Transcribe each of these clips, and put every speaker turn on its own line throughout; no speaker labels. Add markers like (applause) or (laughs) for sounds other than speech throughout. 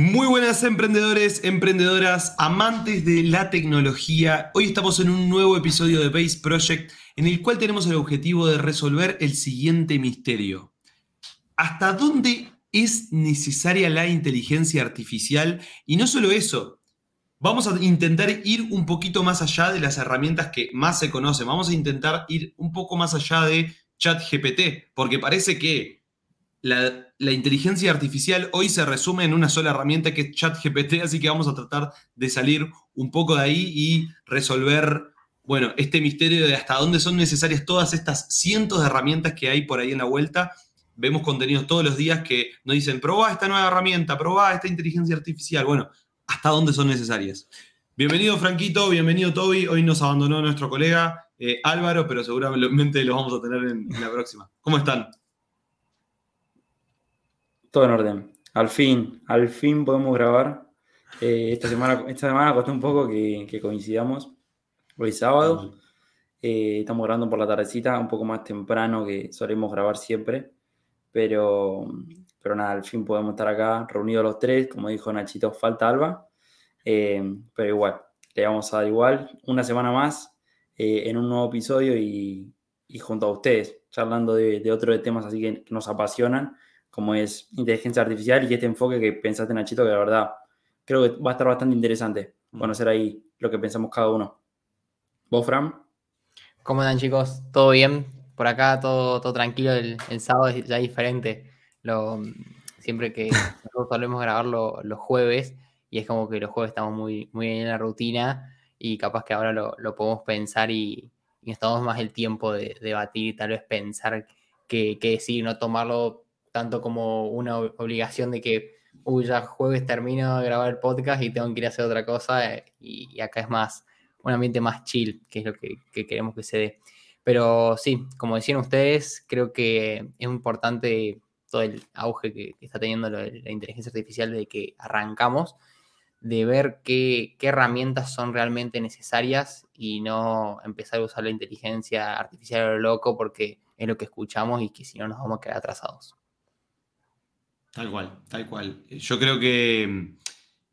Muy buenas emprendedores, emprendedoras, amantes de la tecnología. Hoy estamos en un nuevo episodio de Base Project en el cual tenemos el objetivo de resolver el siguiente misterio. ¿Hasta dónde es necesaria la inteligencia artificial? Y no solo eso, vamos a intentar ir un poquito más allá de las herramientas que más se conocen. Vamos a intentar ir un poco más allá de ChatGPT, porque parece que la, inteligencia artificial hoy se resume en una sola herramienta que es ChatGPT, así que vamos a tratar de salir un poco de ahí y resolver, bueno, este misterio de hasta dónde son necesarias todas estas cientos de herramientas que hay por ahí en la vuelta. Vemos contenidos todos los días que nos dicen, probá esta nueva herramienta, probá esta inteligencia artificial. Bueno, hasta dónde son necesarias. Bienvenido Franquito, bienvenido Toby. Hoy nos abandonó nuestro colega eh, Álvaro, pero seguramente los vamos a tener en la próxima. ¿Cómo están?
Todo en orden. Al fin, al fin podemos grabar. Eh, esta, semana, esta semana costó un poco que, coincidamos. Hoy sábado. Eh, estamos grabando por la tardecita, un poco más temprano que solemos grabar siempre. Pero, pero nada, al fin podemos estar acá reunidos los tres. Como dijo Nachito, falta Alba. Eh, pero igual, le vamos a dar igual una semana más en un nuevo episodio y, junto a ustedes, charlando de, de otros temas así que nos apasionan como es inteligencia artificial y este enfoque que pensaste, Nachito, que la verdad creo que va a estar bastante interesante conocer ahí lo que pensamos cada uno. ¿Vos, Fran?
¿Cómo están, chicos? ¿Todo bien? Por acá todo, todo tranquilo, el, sábado es ya diferente. Lo, siempre que (laughs) nosotros solemos grabar los jueves y es como que los jueves estamos muy, muy en la rutina y capaz que ahora lo, podemos pensar y, y estamos más el tiempo de debatir y tal vez pensar qué decir, no tomarlo tanto como una obligación de que, uy, ya jueves termino de grabar el podcast y tengo que ir a hacer otra cosa, eh, y, acá es más, un ambiente más chill, que es lo que, queremos que se dé. Pero sí, como decían ustedes, creo que es importante todo el auge que, está teniendo la, inteligencia artificial de que arrancamos, de ver qué, qué, herramientas son realmente necesarias y no empezar a usar la inteligencia artificial a lo loco porque es lo que escuchamos y que si no nos vamos a quedar atrasados.
Tal cual, tal cual. Yo creo que mm,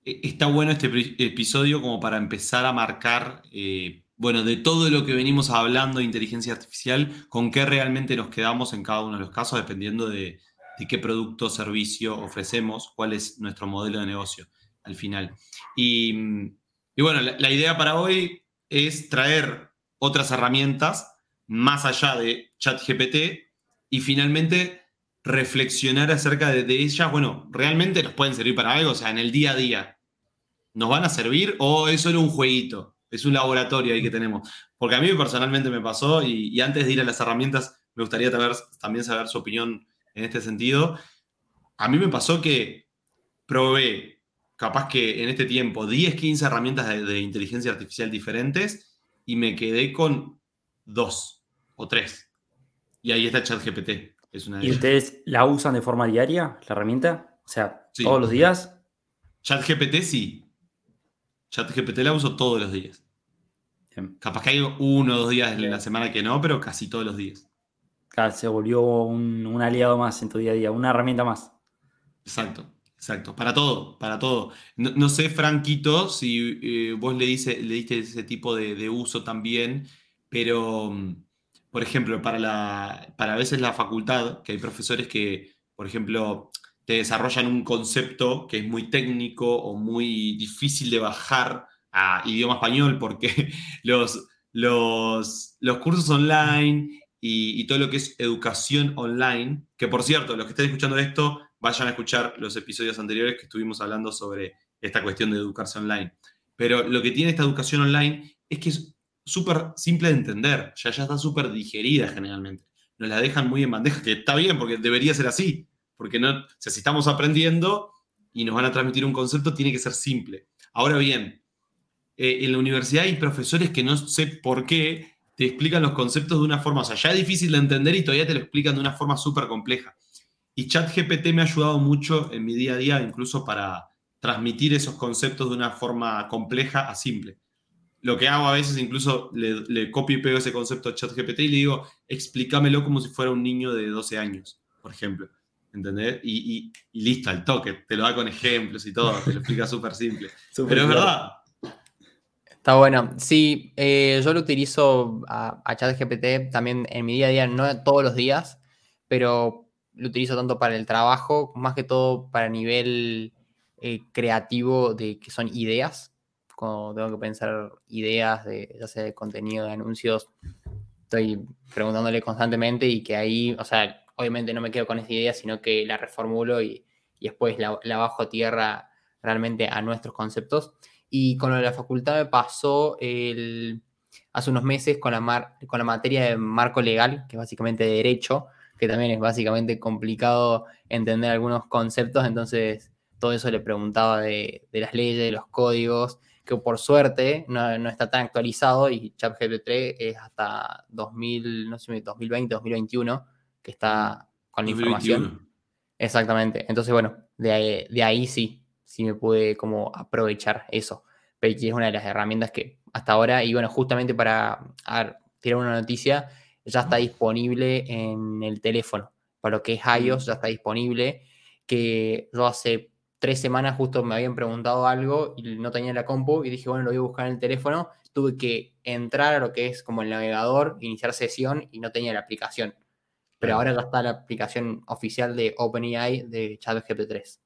e, está bueno este episodio como para empezar a marcar, eh, bueno, de todo lo que venimos hablando de inteligencia artificial, con qué realmente nos quedamos en cada uno de los casos, dependiendo de, qué producto o servicio ofrecemos, cuál es nuestro modelo de negocio al final. Y, mm, bueno, la idea para hoy es traer otras herramientas más allá de ChatGPT y finalmente reflexionar acerca de, ellas, bueno, realmente nos pueden servir para algo, o sea, en el día a día. ¿Nos van a servir o es solo un jueguito? Es un laboratorio ahí que tenemos. Porque a mí personalmente me pasó y, antes de ir a las herramientas me gustaría también saber su opinión en este sentido. A mí me pasó que probé, capaz que en este tiempo, 10, 15 herramientas de, de inteligencia artificial diferentes y me quedé con dos o tres. Y ahí está ChatGPT.
¿Y ustedes la usan de forma diaria, la herramienta? O sea, todos los días.
ChatGPT sí. ChatGPT la uso todos los días. Capaz que hay uno o dos días en la semana que no, pero casi todos los días.
Claro, se volvió un, aliado más en tu día a día, una herramienta más.
Exacto, exacto. Para todo, para todo. No, sé, Franquito, si eh, vos le, dice, le diste ese tipo de uso también, pero mm, por ejemplo, para, a veces la facultad, que hay profesores que, por ejemplo, te desarrollan un concepto que es muy técnico o muy difícil de bajar a idioma español porque (laughs) los, cursos online y, todo lo que es educación online, que por cierto, los que estén escuchando esto, vayan a escuchar los episodios anteriores que estuvimos hablando sobre esta cuestión de educación online. Pero lo que tiene esta educación online es que es súper simple de entender, ya, ya está súper digerida generalmente. Nos la dejan muy en bandeja, que está bien porque debería ser así, porque no, si estamos aprendiendo y nos van a transmitir un concepto, tiene que ser simple. Ahora bien, eh, en la universidad hay profesores que no sé por qué te explican los conceptos de una forma, o sea, ya es difícil de entender y todavía te lo explican de una forma súper compleja. Y ChatGPT me ha ayudado mucho en mi día a día, incluso para transmitir esos conceptos de una forma compleja a simple lo que hago a veces incluso le, copio y pego ese concepto a ChatGPT y le digo, explícamelo como si fuera un niño de 12 años, por ejemplo. ¿entendés? Y, listo, al toque, te lo da con ejemplos y todo, te lo explica (laughs) súper simple. Pero es verdad.
Está bueno. Sí, eh, yo lo utilizo a, a ChatGPT también en mi día a día, no todos los días, pero lo utilizo tanto para el trabajo, más que todo para nivel eh, creativo de que son ideas. Cuando tengo que pensar ideas de, ya sea de contenido, de anuncios, estoy preguntándole constantemente y que ahí, o sea, obviamente no me quedo con esa idea, sino que la reformulo y, después la, bajo tierra realmente a nuestros conceptos. Y con lo de la facultad me pasó hace unos meses con la, con la materia de marco legal, que es básicamente de derecho, que también es básicamente complicado entender algunos conceptos, entonces todo eso le preguntaba de, las leyes, de los códigos, que por suerte no, está tan actualizado y ChatGPT es hasta 2000, no sé, 2020, 2021 que está con la información. Exactamente. Entonces, bueno, de ahí, de ahí sí, sí me pude como aprovechar eso. Pero es una de las herramientas que hasta ahora, y bueno, justamente para tirar una noticia, ya está disponible en el teléfono. Para lo que es iOS ya está disponible. Que yo hace tres semanas justo me habían preguntado algo y no tenía la compu y dije, bueno, lo voy a buscar en el teléfono. Tuve que entrar a lo que es como el navegador, iniciar sesión y no tenía la aplicación. Pero ahora ya está la aplicación oficial de OpenAI de ChatGPT3.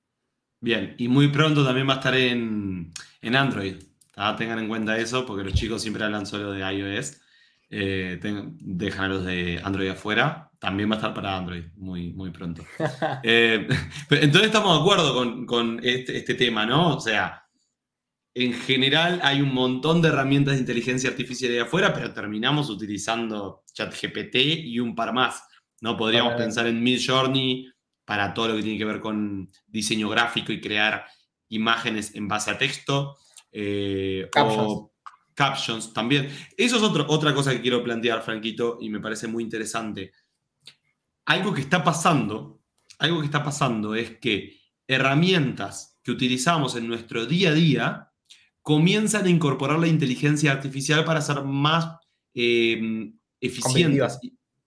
Bien, y muy pronto también va a estar en, Android. Tengan en cuenta eso porque los chicos siempre hablan solo de iOS eh, dejan a los de Android afuera. También va a estar para Android muy, muy pronto. (laughs) Eh, entonces estamos de acuerdo con, este, este, tema, ¿no? O sea, en general hay un montón de herramientas de inteligencia artificial ahí afuera, pero terminamos utilizando ChatGPT y un par más. ¿no? Podríamos pensar en Midjourney para todo lo que tiene que ver con diseño gráfico y crear imágenes en base a texto. Eh, o captions también. Eso es otra cosa que quiero plantear, Franquito, y me parece muy interesante. Algo que está pasando, algo que está pasando es que herramientas que utilizamos en nuestro día a día comienzan a incorporar la inteligencia artificial para ser más em, eficientes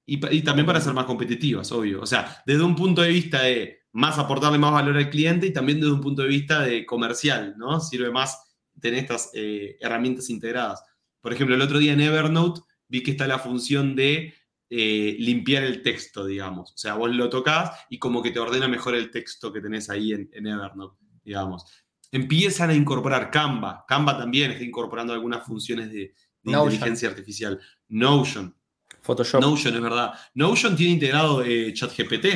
y, también para ser más competitivas, obvio. O sea, desde un punto de vista de más aportarle más valor al cliente y también desde un punto de vista de comercial, ¿no? Sirve más tener estas eh, herramientas integradas. Por ejemplo, el otro día en Evernote vi que está la función de eh, limpiar el texto, digamos. O sea, vos lo tocas y como que te ordena mejor el texto que tenés ahí en, Evernote, digamos. Empiezan a incorporar Canva. Canva también está incorporando algunas funciones de, inteligencia artificial. Notion.
Photoshop.
Notion, es verdad. Notion tiene integrado eh, ChatGPT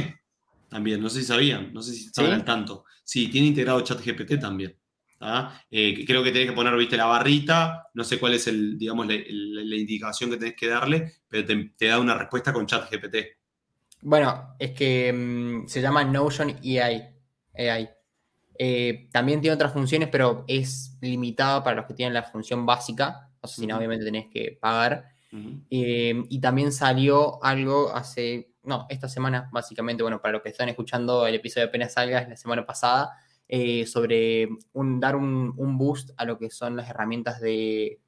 también. No sé si sabían, no sé si estaban al tanto. Sí, tiene integrado ChatGPT también. Eh, creo que tenés que poner, viste, la barrita, no sé cuál es el, digamos, la, indicación que tenés que darle, pero te, da una respuesta con chat GPT.
Bueno, es que mm, se llama Notion AI. Eh, también tiene otras funciones, pero es limitada para los que tienen la función básica. O sea, si no, obviamente tenés que pagar. Eh, y también salió algo hace, no, esta semana, básicamente, bueno, para los que están escuchando el episodio apenas salga, la semana pasada, eh, sobre dar un, boost a lo que son las herramientas de,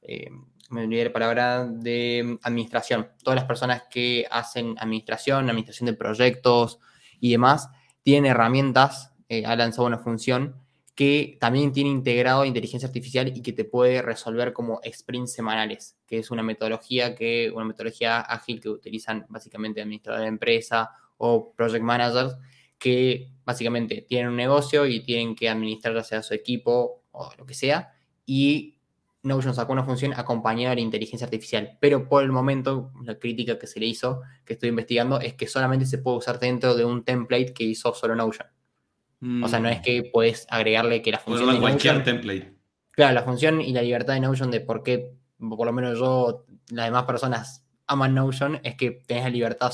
eh, de administración. Todas las personas que hacen administración, administración de proyectos y demás, tienen herramientas, eh, ha lanzado una función que también tiene integrado inteligencia artificial y que te puede resolver como sprints semanales, que es una metodología que una metodología ágil que utilizan básicamente administradores de empresa o project managers que básicamente tienen un negocio y tienen que administrar ya sea su equipo o lo que sea, y Notion sacó una función acompañada de la inteligencia artificial, pero por el momento la crítica que se le hizo, que estoy investigando, es que solamente se puede usar dentro de un template que hizo solo Notion. O sea, no es que puedes agregarle que la función...
cualquier template.
Claro, la función y la libertad de Notion de por qué, por lo menos yo, las demás personas aman Notion, es que tenés la libertad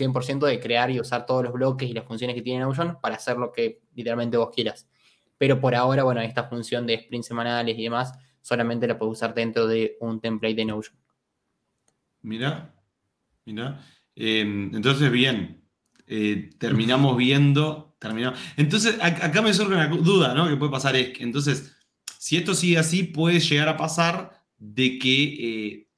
100% de crear y usar todos los bloques y las funciones que tiene Notion para hacer lo que literalmente vos quieras. Pero por ahora, bueno, esta función de sprints semanales y demás, solamente la puedes usar dentro de un template de Notion.
Mira, mira. Em, entonces, bien, eh, terminamos viendo, terminamos. Entonces, acá me surge una duda, ¿no? Que puede pasar es que, entonces, si esto sigue así, puede llegar a pasar de que eh,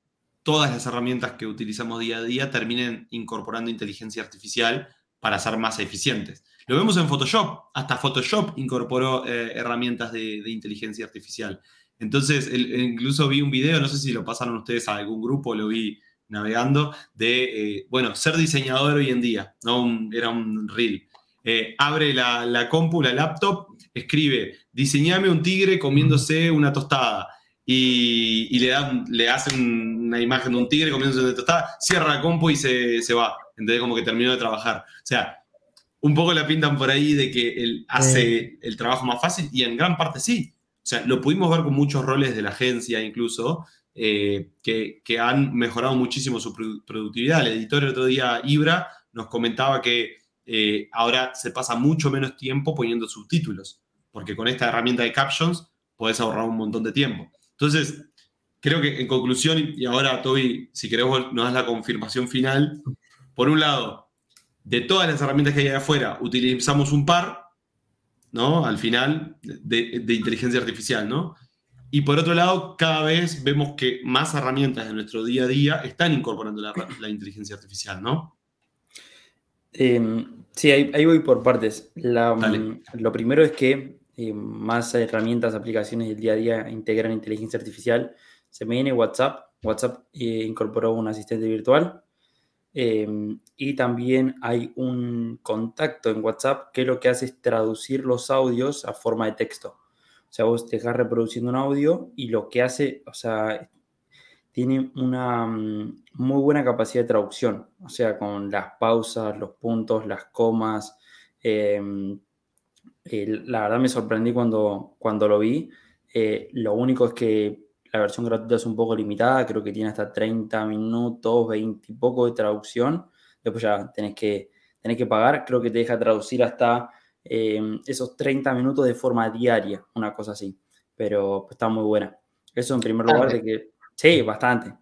todas las herramientas que utilizamos día a día terminen incorporando inteligencia artificial para ser más eficientes. Lo vemos en Photoshop, hasta Photoshop incorporó eh, herramientas de, inteligencia artificial. Entonces, incluso vi un video, no sé si lo pasaron ustedes a algún grupo, lo vi navegando, de, eh, bueno, ser diseñador hoy en día, ¿no? era un reel. Eh, abre la, la compu, la laptop, escribe, diseñame un tigre comiéndose una tostada. Y, le, dan, le hacen una imagen de un tigre comiéndose una tostada, cierra la compu y se, se va. Entonces, como que terminó de trabajar. O sea, un poco la pintan por ahí de que él hace el trabajo más fácil y en gran parte sí. O sea, lo pudimos ver con muchos roles de la agencia incluso, eh, que, han mejorado muchísimo su productividad. El editor el otro día, Ibra, nos comentaba que eh, ahora se pasa mucho menos tiempo poniendo subtítulos, porque con esta herramienta de captions podés ahorrar un montón de tiempo. Entonces, creo que en conclusión, y ahora Toby, si queremos nos das la confirmación final, por un lado, de todas las herramientas que hay afuera, utilizamos un par, ¿no? Al final, de, inteligencia artificial, ¿no? Y por otro lado, cada vez vemos que más herramientas de nuestro día a día están incorporando la, inteligencia artificial, ¿no?
Em, sí, ahí, voy por partes. Mm, lo primero es que eh, más herramientas, aplicaciones del día a día integran inteligencia artificial. Se viene WhatsApp. WhatsApp eh, incorporó un asistente virtual Em, y también hay un contacto en WhatsApp que lo que hace es traducir los audios a forma de texto. O sea, vos te dejas reproduciendo un audio y lo que hace, o sea, tiene una mm, muy buena capacidad de traducción. O sea, con las pausas, los puntos, las comas. Em, la verdad me sorprendí cuando, cuando lo vi. Eh, lo único es que la versión gratuita es un poco limitada, creo que tiene hasta 30 minutos, 20 y poco de traducción. Después ya tenés que, tenés que pagar, creo que te deja traducir hasta em, esos 30 minutos de forma diaria, una cosa así. Pero está muy buena. Eso en primer lugar de que... Sí, bastante.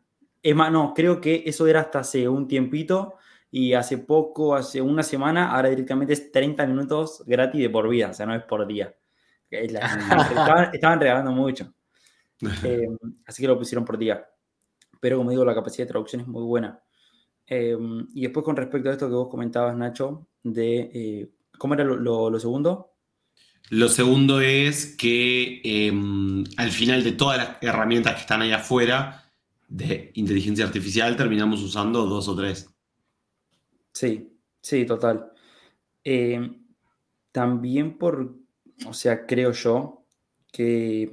Es más, no, creo que eso era hasta hace un tiempito y hace poco, hace una semana, ahora directamente es 30 minutos gratis de por vida, o sea, no es por día. (laughs) estaban regalando mucho. (laughs) Em, así que lo pusieron por día. Pero como digo, la capacidad de traducción es muy buena. Em, y después con respecto a esto que vos comentabas, Nacho, de... Eh, ¿Cómo era lo, segundo?
Lo segundo es que em, al final de todas las herramientas que están ahí afuera de inteligencia artificial terminamos usando dos o tres.
Sí, sí, total. también por, o sea, creo yo que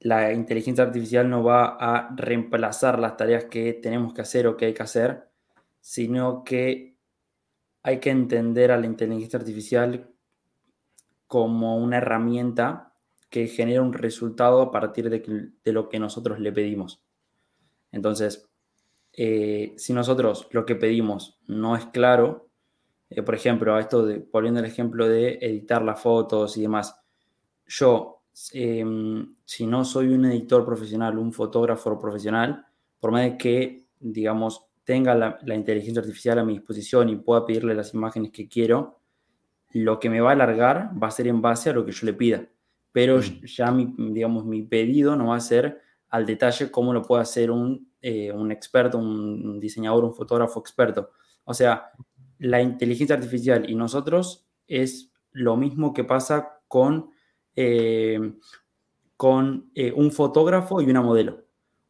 la inteligencia artificial no va a reemplazar las tareas que tenemos que hacer o que hay que hacer, sino que hay que entender a la inteligencia artificial como una herramienta que genera un resultado a partir de, lo que nosotros le pedimos. Entonces, eh, si nosotros lo que pedimos no es claro, eh, por ejemplo, a esto de, volviendo al ejemplo de editar las fotos y demás, yo Em, si no soy un editor profesional, un fotógrafo profesional, por más de que, digamos, tenga la, inteligencia artificial a mi disposición y pueda pedirle las imágenes que quiero, lo que me va a alargar va a ser en base a lo que yo le pida. Pero mm. ya, mi, digamos, mi pedido no va a ser al detalle como lo puede hacer un, eh, un experto, un diseñador, un fotógrafo experto. O sea, la inteligencia artificial y nosotros es lo mismo que pasa con eh, con eh, un fotógrafo y una modelo.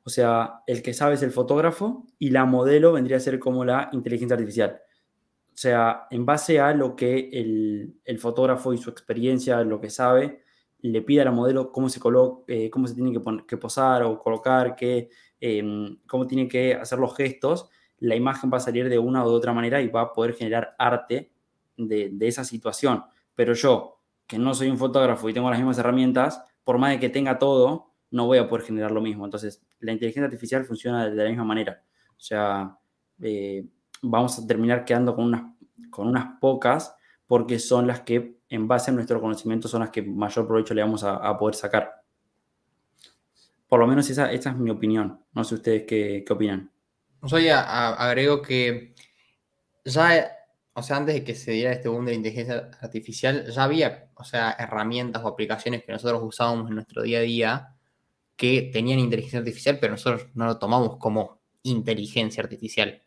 O sea, el que sabe es el fotógrafo y la modelo vendría a ser como la inteligencia artificial. O sea, en base a lo que el, fotógrafo y su experiencia, lo que sabe, le pide a la modelo cómo se, coloca, eh, cómo se tiene que, posar o colocar, que, em, cómo tiene que hacer los gestos, la imagen va a salir de una u otra manera y va a poder generar arte de, de esa situación. Pero yo, que no soy un fotógrafo y tengo las mismas herramientas, por más de que tenga todo, no voy a poder generar lo mismo. Entonces, la inteligencia artificial funciona de la misma manera. O sea, eh, vamos a terminar quedando con unas, con unas pocas porque son las que, en base a nuestro conocimiento, son las que mayor provecho le vamos a, poder sacar. Por lo menos esa, es mi opinión. No sé ustedes qué, qué opinan.
Soy agrego que ya o sea, antes de que se diera este boom de inteligencia artificial, ya había, o sea, herramientas o aplicaciones que nosotros usábamos en nuestro día a día que tenían inteligencia artificial, pero nosotros no lo tomamos como inteligencia artificial.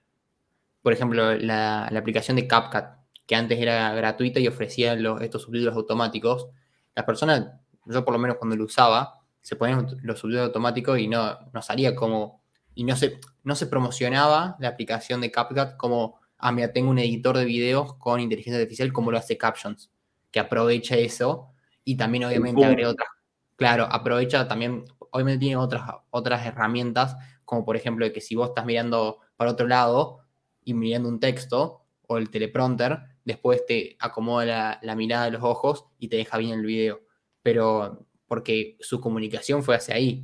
Por ejemplo, la, aplicación de CapCut, que antes era gratuita y ofrecía los, estos subtítulos automáticos, las personas, yo por lo menos cuando lo usaba, se ponían los subtítulos automáticos y no, no salía como, y no se, no se promocionaba la aplicación de CapCut como, ah, mira, tengo un editor de videos con inteligencia artificial como lo hace Captions, que aprovecha eso y también obviamente agrega otras, claro, aprovecha también, obviamente tiene otras, otras herramientas, como por ejemplo que si vos estás mirando para otro lado y mirando un texto o el teleprompter, después te acomoda la, mirada de los ojos y te deja bien el video. Pero porque su comunicación fue hacia ahí.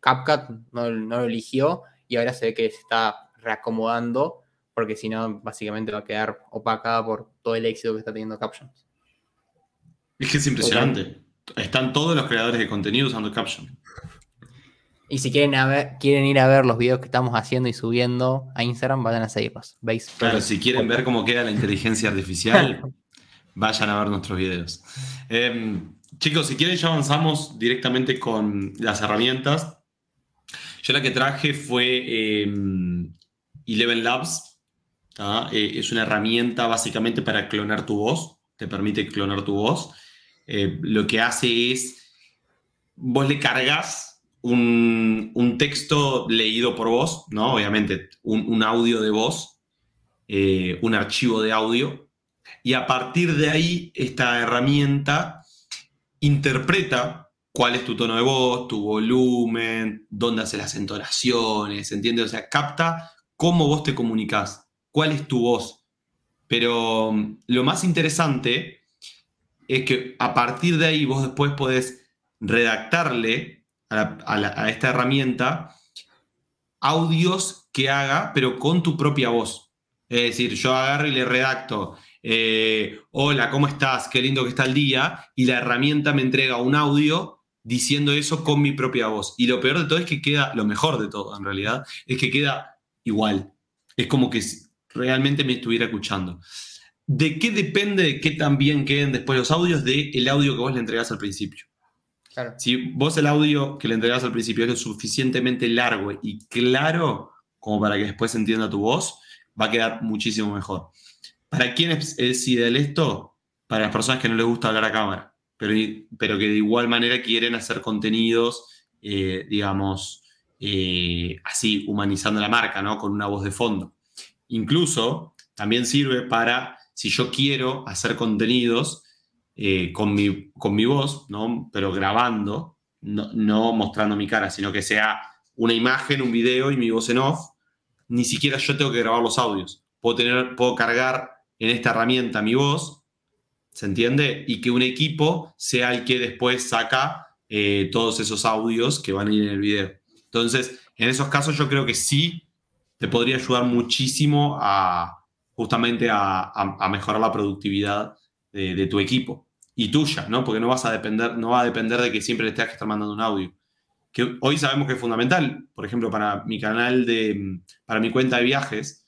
CapCut no, lo eligió y ahora se ve que se está reacomodando porque si no, básicamente va a quedar opacada por todo el éxito que está teniendo Captions.
Es que es impresionante. Están todos los creadores de contenido usando Caption.
Y si quieren, quieren ir a ver los videos que estamos haciendo y subiendo a Instagram, vayan a seguirnos. ¿Veis?
Claro, si quieren ver cómo queda la inteligencia artificial, (laughs) vayan a ver nuestros videos. Em, chicos, si quieren, ya avanzamos directamente con las herramientas. Yo la que traje fue em, Eleven Labs. Eh, es una herramienta básicamente para clonar tu voz. Te permite clonar tu voz. Eh, lo que hace es, vos le cargas un, texto leído por voz, ¿no? Obviamente, un, audio de voz, eh, un archivo de audio, y a partir de ahí esta herramienta interpreta cuál es tu tono de voz, tu volumen, dónde hace las entonaciones, ¿entiendes? O sea, capta cómo vos te comunicas, cuál es tu voz. Pero mm, lo más interesante es que a partir de ahí vos después podés redactarle a, esta herramienta audios que haga, pero con tu propia voz. Es decir, yo agarro y le redacto, eh, hola, ¿cómo estás? Qué lindo que está el día, y la herramienta me entrega un audio diciendo eso con mi propia voz. Y lo peor de todo es que queda, lo mejor de todo en realidad, es que queda igual. Es como que realmente me estuviera escuchando. ¿De qué depende de qué tan bien queden después los audios? De el audio que vos le entregás al principio. Si vos el audio que le entregas al principio es lo suficientemente largo y claro como para que después se entienda tu voz, va a quedar muchísimo mejor. ¿Para quién es, ideal esto? Para las personas que no les gusta hablar a cámara, pero, pero que de igual manera quieren hacer contenidos, eh, digamos, eh, así, humanizando la marca, ¿no? Con una voz de fondo. Incluso también sirve para, si yo quiero hacer contenidos, eh, con, mi, con mi voz, ¿no? pero grabando, no, mostrando mi cara, sino que sea una imagen, un video y mi voz en off, ni siquiera yo tengo que grabar los audios. Puedo, tener, puedo cargar en esta herramienta mi voz, ¿se entiende? Y que un equipo sea el que después saca eh, todos esos audios que van a ir en el video. Entonces, en esos casos yo creo que sí te podría ayudar muchísimo a justamente a, mejorar la productividad de tu equipo y tuya, ¿no? Porque no vas a depender, no va a depender de que siempre le tengas que estar mandando un audio. Que hoy sabemos que es fundamental. Por ejemplo, para mi canal de, para mi cuenta de viajes,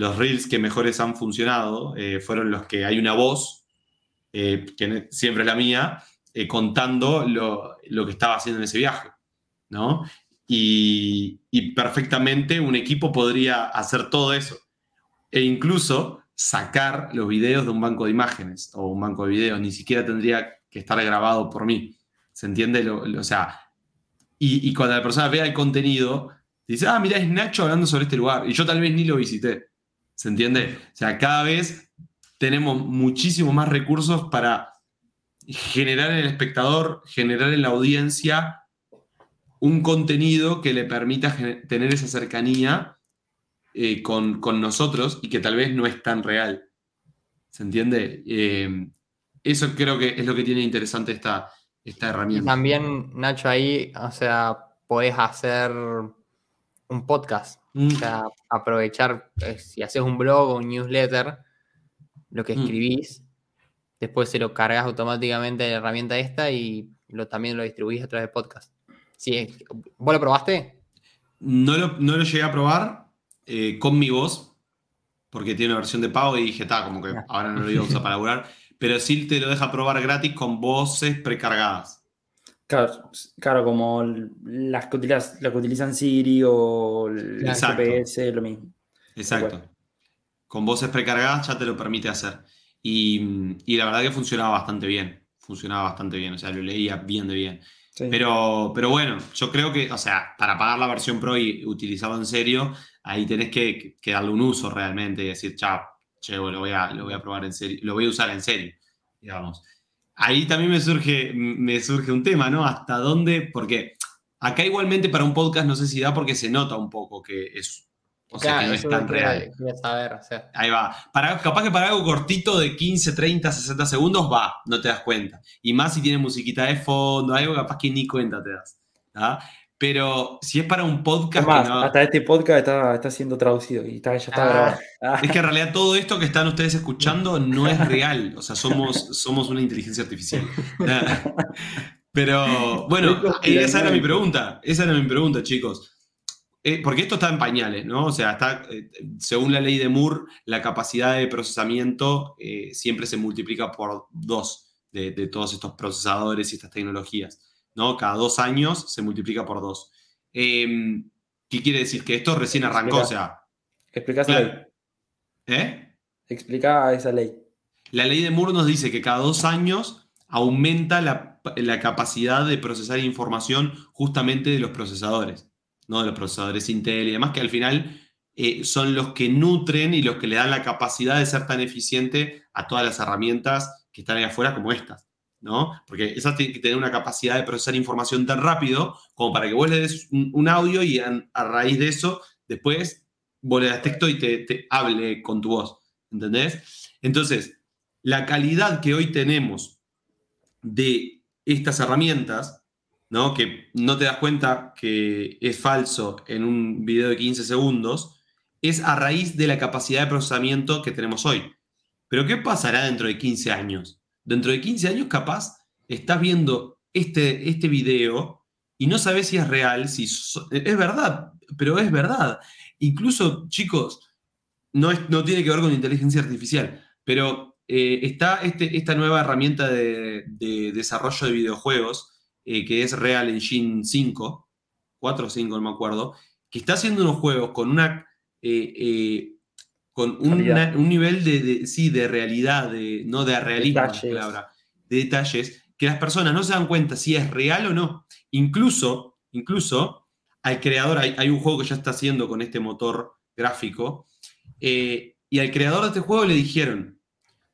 los reels que mejores han funcionado eh, fueron los que hay una voz, eh, que siempre es la mía, eh, contando lo, lo, que estaba haciendo en ese viaje, ¿no? Y, y perfectamente un equipo podría hacer todo eso. E incluso sacar los videos de un banco de imágenes o un banco de videos, ni siquiera tendría que estar grabado por mí. ¿Se entiende? o sea, y, cuando la persona vea el contenido, dice, ah, mira, es Nacho hablando sobre este lugar, y yo tal vez ni lo visité. ¿Se entiende? O sea, cada vez tenemos muchísimo más recursos para generar en el espectador, generar en la audiencia un contenido que le permita tener esa cercanía eh, con, nosotros y que tal vez no es tan real. ¿Se entiende? Eh, eso creo que es lo que tiene interesante esta, esta herramienta.
también, Nacho, ahí, o sea, podés hacer un podcast. O mm. sea, aprovechar, eh, si haces un blog o un newsletter, lo que mm. escribís, después se lo cargas automáticamente en la herramienta esta y lo, también lo distribuís a través de podcast. Sí, ¿Vos lo probaste?
No lo, no lo llegué a probar, eh, con mi voz, porque tiene una versión de pago y dije, está, como que ahora no lo iba a usar para laburar, (laughs) pero sí te lo deja probar gratis con voces precargadas.
Claro, claro como las que, utilizan, que utilizan Siri o el GPS, lo mismo.
Exacto. Con voces precargadas ya te lo permite hacer. Y, y la verdad que funcionaba bastante bien. Funcionaba bastante bien, o sea, lo leía bien de bien.
Sí.
Pero, pero bueno, yo creo que, o sea, para pagar la versión Pro y utilizarlo en serio, ahí tenés que, que darle un uso realmente y decir, chao, che, lo voy, a, lo voy a probar en serio, lo voy a usar en serio, digamos. Ahí también me surge, me surge un tema, ¿no? ¿Hasta dónde? Porque acá igualmente para un podcast no sé si da porque se nota un poco que es, o sea,
Claro,
que no es tan real.
saber, o sea.
Ahí va. Para, capaz que para algo cortito de 15, 30, 60 segundos va, no te das cuenta. Y más si tiene musiquita de fondo, algo capaz que ni cuenta te das. ¿ah? Pero si es para un podcast que no-
hasta este podcast está, está siendo traducido y está, ya está
Ah.
grabado. Ah,
Es que en realidad todo esto que están ustedes escuchando no es real. O sea, somos, somos una inteligencia artificial. Pero bueno,
Rico
esa era mi pregunta. Esa era mi pregunta, chicos. Eh, porque esto está en pañales, ¿no? O sea, está, eh, según la ley de Moore, la capacidad de procesamiento eh, siempre se multiplica por dos de, de todos estos procesadores y estas tecnologías, ¿no? Cada dos años se multiplica por dos. Eh, ¿Qué quiere decir? Que esto recién arrancó, o sea,
Explica esa ley.
¿eh?
Explica esa ley.
La ley de Moore nos dice que cada dos años aumenta la, la capacidad de procesar información justamente de los procesadores, ¿no? de los procesadores Intel y demás, que al final eh, son los que nutren y los que le dan la capacidad de ser tan eficiente a todas las herramientas que están ahí afuera como estas. ¿No? Porque esas tienen que tener una capacidad de procesar información tan rápido como para que vos le des un, audio y a, a raíz de eso después vos le das texto y te, te hable con tu voz. ¿Entendés? Entonces, la calidad que hoy tenemos de estas herramientas, ¿no? que no te das cuenta que es falso en un video de 15 segundos, es a raíz de la capacidad de procesamiento que tenemos hoy. Pero ¿qué pasará dentro de 15 años? Dentro de 15 años capaz estás viendo este, este video y no sabes si es real, si es verdad, pero es verdad. Incluso, chicos, no, es- no tiene que ver con inteligencia artificial, pero eh, está este- esta nueva herramienta de, de desarrollo de videojuegos, eh, que es Real Engine 5, 4 o 5, no me acuerdo, que está haciendo unos juegos con una... eh, con una- un nivel de, de- sí, de realidad, de, no de realismo, la
Detalles.
palabra, de detalles, que las personas no se dan cuenta si es real o no. Incluso, incluso, al creador, hay, hay un juego que ya está haciendo con este motor gráfico, eh, y al creador de este juego le dijeron,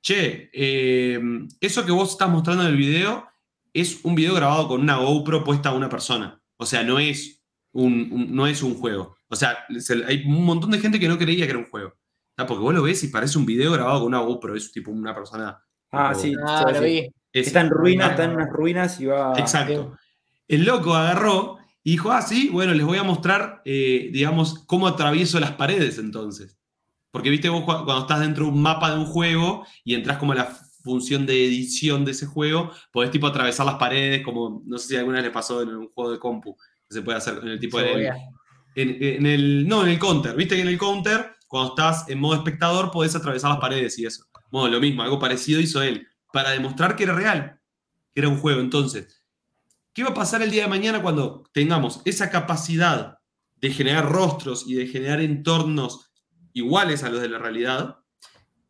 che, eh, eso que vos estás mostrando en el video es un video grabado con una GoPro puesta a una persona. O sea, no es un, un- no es un juego. O sea, se- hay un montón de gente que no creía que era un juego. Ah, Porque vos lo ves y parece un video grabado con una GoPro, es tipo una persona.
Ah,
tipo-
sí.
Ah,
sí,
lo vi.
es-
Está en ruinas, está en unas ruinas y va.
Exacto. El loco agarró y dijo, ah, sí, bueno, les voy a mostrar, eh, digamos, cómo atravieso las paredes entonces. Porque, viste, vos cu- cuando estás dentro de un mapa de un juego y entras como a la función de edición de ese juego, podés tipo atravesar las paredes, como, no sé si alguna vez les pasó en un juego de compu, que se puede hacer en el tipo de... En, en el, no, en el counter. Viste que en el counter, cuando estás en modo espectador, podés atravesar las paredes y eso. Bueno, lo mismo, algo parecido hizo él, para demostrar que era real, que era un juego. Entonces, ¿qué va a pasar el día de mañana cuando tengamos esa capacidad de generar rostros y de generar entornos iguales a los de la realidad?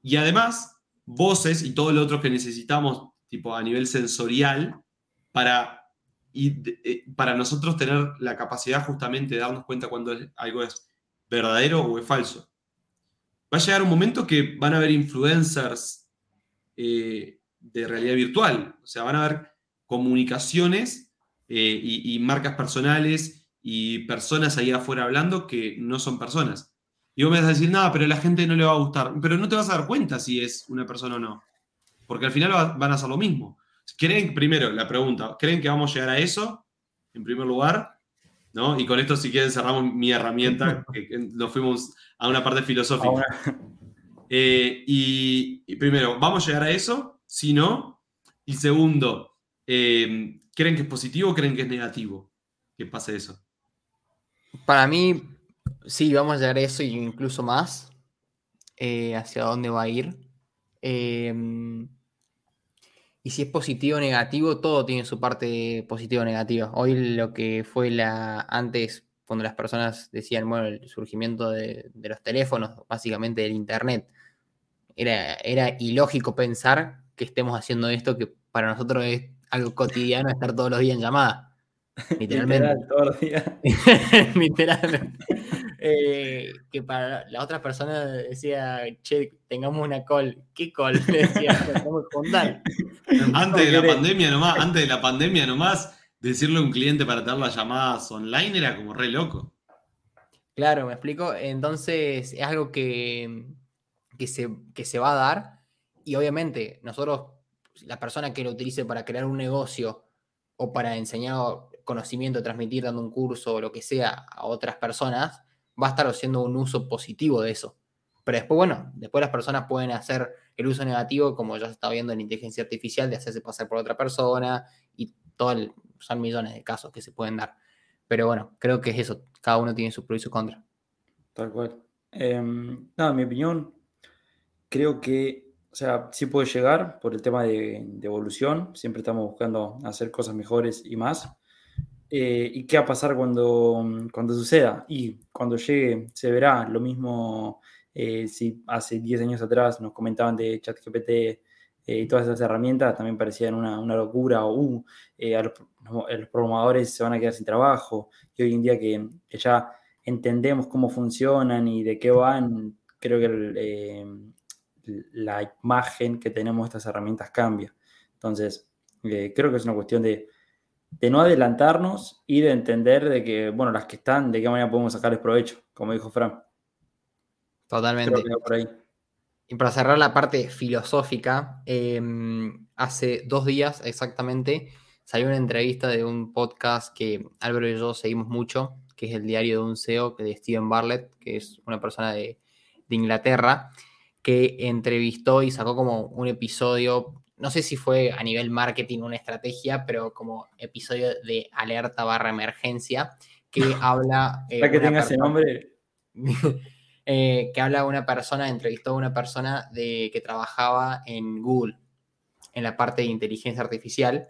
Y además, voces y todo lo otro que necesitamos, tipo a nivel sensorial, para y eh, para nosotros tener la capacidad justamente de darnos cuenta cuando algo es verdadero o es falso. Va a llegar un momento que van a haber influencers eh, de realidad virtual, o sea, van a haber comunicaciones eh, y, marcas personales y personas ahí afuera hablando que no son personas. Y vos me vas a decir, no, pero la gente no le va a gustar, pero no te vas a dar cuenta si es una persona o no, porque al final va- van a hacer lo mismo. ¿Creen, primero, la pregunta, ¿creen que vamos a llegar a eso? En primer lugar, ¿no? Y con esto, si quieren, cerramos mi herramienta, (laughs) que, nos fuimos a una parte filosófica. Eh, y, y primero, ¿vamos a llegar a eso? Si no. Y segundo, eh, ¿creen que es positivo o creen que es negativo que pase eso?
Para mí, sí, vamos a llegar a eso y incluso más. eh, hacia dónde va a ir. Y si es positivo o negativo, todo tiene su parte positiva o negativa. Hoy lo que fue la. Antes, cuando las personas decían, bueno, el surgimiento de, de los teléfonos, básicamente del internet. era, era ilógico pensar que estemos haciendo esto, que para nosotros es algo cotidiano estar todos los días en llamada. (laughs) Literalmente.
Literal, todos los días. (laughs)
Literalmente. Eh, que para la otra persona decía, che, tengamos una call. ¿Qué call? (laughs) Le decía, "Tenemos que juntar".
Antes de la pandemia nomás, antes de la pandemia nomás, decirle a un cliente para tener las llamadas online era como re loco.
Claro, me explico. Entonces es algo que, que, se, que se va a dar y obviamente nosotros, la persona que lo utilice para crear un negocio o para enseñar conocimiento, transmitir dando un curso o lo que sea a otras personas, va a estar haciendo un uso positivo de eso. Pero después, bueno, después las personas pueden hacer el uso negativo, como ya se está viendo en inteligencia artificial, de hacerse pasar por otra persona y todo el- son millones de casos que se pueden dar. Pero bueno, creo que es eso. Cada uno tiene sus pros y sus contras.
Tal cual. Em, nada, en mi opinión, creo que, o sea, sí puede llegar por el tema de, de evolución. Siempre estamos buscando hacer cosas mejores y más. Eh, ¿y qué va a pasar cuando, cuando suceda? Y cuando llegue, se verá. Lo mismo eh, si hace 10 años atrás nos comentaban de ChatGPT eh, y todas esas herramientas, también parecían una, una locura. O, uh, a los, a los programadores se van a quedar sin trabajo. Y hoy en día que, que ya entendemos cómo funcionan y de qué van, creo que el, la imagen que tenemos de estas herramientas cambia. Entonces, creo que es una cuestión de, de no adelantarnos y de entender de que, bueno, las que están, de qué manera podemos sacarles provecho, como dijo Fran.
Totalmente.
Por ahí.
Y para cerrar la parte filosófica, eh, hace dos días exactamente salió una entrevista de un podcast que Álvaro y yo seguimos mucho, que es el diario de un CEO que de Steven Bartlett, que es una persona de, de Inglaterra, que entrevistó y sacó como un episodio, no sé si fue a nivel marketing una estrategia, pero como episodio de alerta barra emergencia, que (laughs) habla... eh,
Ya que tenga ese nombre, (laughs)
eh, que habla una persona, entrevistó a una persona de, que trabajaba en Google, en la parte de inteligencia artificial,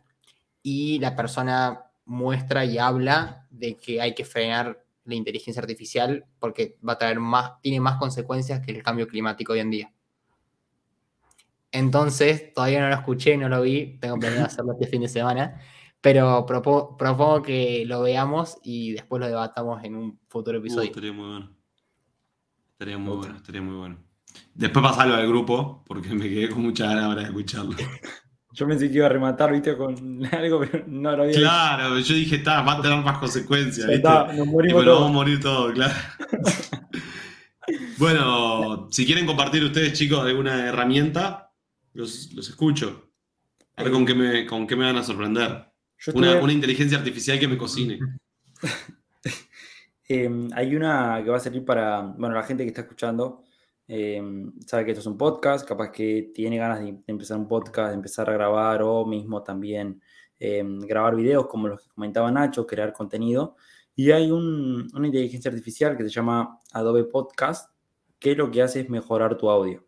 y la persona muestra y habla de que hay que frenar la inteligencia artificial porque va a traer más, tiene más consecuencias que el cambio climático hoy en día. Entonces, todavía no lo escuché, no lo vi, tengo planeado hacerlo este fin de semana, pero propo- propongo que lo veamos y después lo debatamos en un futuro
Uh,
episodio.
estaría muy bueno. Estaría muy
Otra.
bueno, estaría muy bueno. Después pasarlo al grupo, porque me quedé con muchas ganas ahora de escucharlo. (laughs)
yo pensé que iba a rematar, viste, con (laughs) algo, pero no lo había dicho.
Claro, yo dije, está, va a tener más consecuencias, ¿viste?
está, nos morimos todos.
vamos a morir todos, claro. (laughs) bueno, si quieren compartir ustedes, chicos, alguna herramienta, los, los escucho. A ver con qué, me, con qué me van a sorprender.
Yo
Una,
estuve-
una inteligencia artificial que me cocine. (laughs)
Eh, hay una que va a servir para, bueno, la gente que está escuchando, eh, sabe que esto es un podcast, capaz que tiene ganas de, empezar un podcast, de empezar a grabar o mismo también eh, grabar videos como los que comentaba Nacho, crear contenido. Y hay un- una inteligencia artificial que se llama Adobe Podcast, que lo que hace es mejorar tu audio.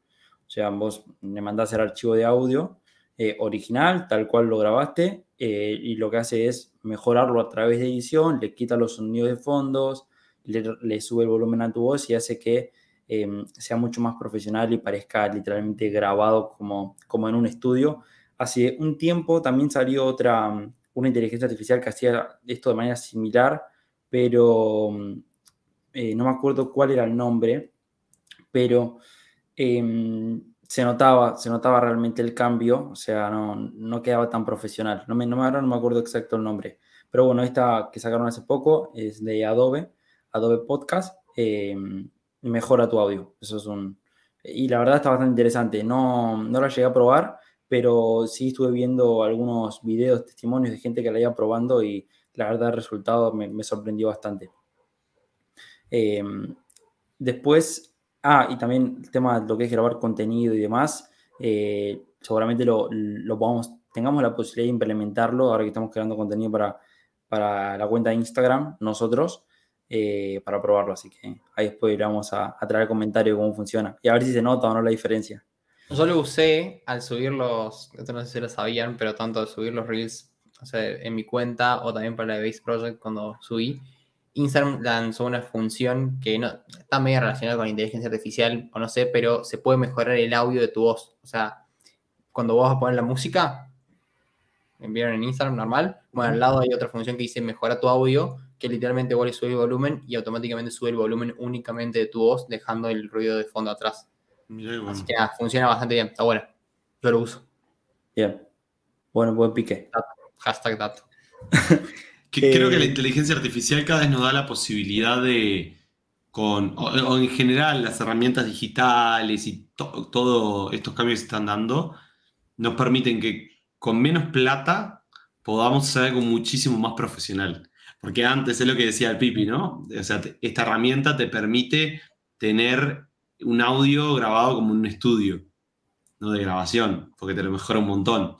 O sea, vos le mandás el archivo de audio eh, original, tal cual lo grabaste, eh, y lo que hace es mejorarlo a través de edición, le quita los sonidos de fondos, le, sube el volumen a tu voz y hace que eh, sea mucho más profesional y parezca literalmente grabado como, como en un estudio. Hace un tiempo también salió otra, una inteligencia artificial que hacía esto de manera similar, pero mm, eh, no me acuerdo cuál era el nombre, pero em, se notaba, se notaba realmente el cambio, o sea, no, no quedaba tan profesional. No me, no, ahora no me acuerdo exacto el nombre. Pero bueno, esta que sacaron hace poco es de Adobe, Adobe Podcast, em, mejora tu audio. Eso es. Y la verdad está bastante interesante. No, no la llegué a probar, pero sí estuve viendo algunos videos, testimonios de gente que la iba probando y la verdad el resultado me, me sorprendió bastante. Em, después, ah, y también el tema de lo que es grabar contenido y demás, eh, seguramente lo, lo podamos, tengamos la posibilidad de implementarlo ahora que estamos creando contenido para, para la cuenta de Instagram, nosotros, eh, para probarlo. Así que ahí después le vamos a, a traer comentario de cómo funciona y a ver si se nota o no la diferencia.
Yo lo usé al subir los, no sé si lo sabían, pero tanto al subir los reels o sea, en mi cuenta o también para la Base Project cuando subí. Instagram lanzó una función que no está medio relacionada con inteligencia artificial, o no sé, pero se puede mejorar el audio de tu voz. O sea, cuando vos vas a poner la música, enviaron en Instagram normal, bueno, al lado hay otra función que dice mejora tu audio, que literalmente vos le subes el volumen y automáticamente sube el volumen únicamente de tu voz, dejando el ruido de fondo atrás.
Bueno.
Así que nada, funciona bastante bien, está bueno. Yo lo uso.
Bien. Bueno, buen pique.
Hashtag dato. (laughs)
Que- Creo
Eh,
que la inteligencia artificial cada vez nos da la posibilidad de, con, o, o en general las herramientas digitales y to- todos estos cambios que se están dando, nos permiten que con menos plata podamos hacer algo muchísimo más profesional. Porque antes es lo que decía el Pipi, ¿no? O sea, te- esta herramienta te permite tener un audio grabado como un estudio, no de grabación, porque te lo mejora un montón.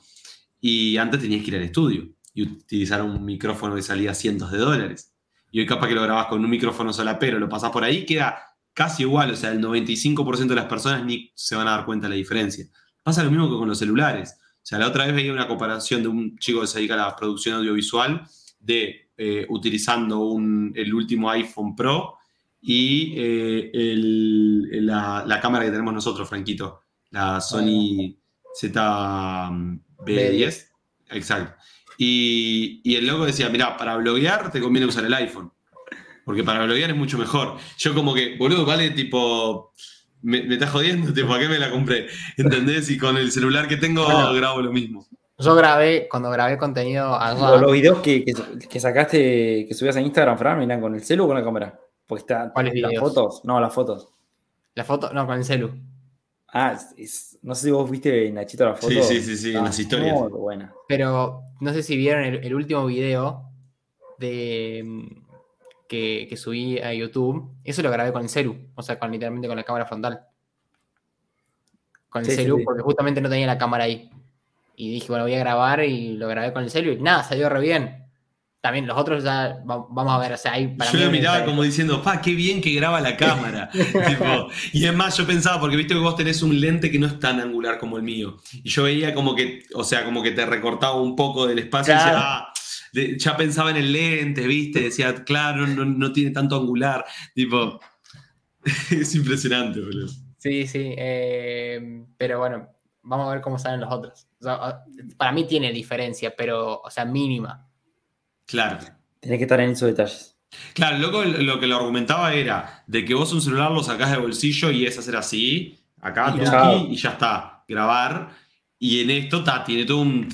Y antes tenías que ir al estudio y utilizar un micrófono que salía cientos de dólares. Y hoy capaz que lo grabas con un micrófono solapero, lo pasás por ahí, queda casi igual, o sea, el 95% de las personas ni se van a dar cuenta de la diferencia. Pasa lo mismo que con los celulares. O sea, la otra vez veía una comparación de un chico que se dedica a la producción audiovisual de eh, utilizando un- el último iPhone Pro y eh, el- la, la cámara que tenemos nosotros, Franquito, la Sony ZB10. Exacto. Y, y el loco decía, mira, para bloguear te conviene usar el iPhone. Porque para bloguear es mucho mejor. Yo como que, boludo, vale, tipo, me, me estás jodiendo, (laughs) tipo, ¿a qué me la compré? ¿Entendés? Y con el celular que tengo
Bueno.
grabo lo mismo.
Yo grabé, cuando grabé contenido a
Los, los videos que, que, que sacaste, que subías a Instagram, Fran, miran con el celu o con la cámara. Porque está,
¿Cuáles
las
videos?
fotos. No, las fotos.
la foto, no, con el celu.
Ah, es- es- no sé si vos viste Nachito la foto.
Sí, sí, sí, sí, en
Ah,
las historias.
Muy buena.
Pero no sé si vieron el, el último video de mm, que, que subí a YouTube. Eso lo grabé con el celu, o sea, con literalmente con la cámara frontal. Con el
Sí, sí,
celu,
sí.
porque justamente no tenía la cámara ahí. Y dije, bueno, voy a grabar y lo grabé con el celu y nada, salió re bien. También los otros ya va- vamos a ver, o sea, ahí para
Yo
mí
lo miraba como diciendo, pa, qué bien que graba la cámara. (laughs) Tipo, y es más, yo pensaba, porque viste que vos tenés un lente que no es tan angular como el mío. Y yo veía como que, o sea, como que te recortaba un poco del espacio y
Claro.
decía, ah, de- ya pensaba en el lente, viste, decía, claro, no, no tiene tanto angular. Tipo, (laughs) es impresionante, boludo.
Sí, sí, eh, pero bueno, vamos a ver cómo salen los otros. O sea, a- para mí tiene diferencia, pero, o sea, mínima.
Claro.
Tenés que estar en esos detalles.
Claro, loco lo que lo argumentaba era de que vos un celular lo sacás de bolsillo y es hacer así, acá,
Y chao.
y ya está, grabar. Y en esto ta, tiene todo un.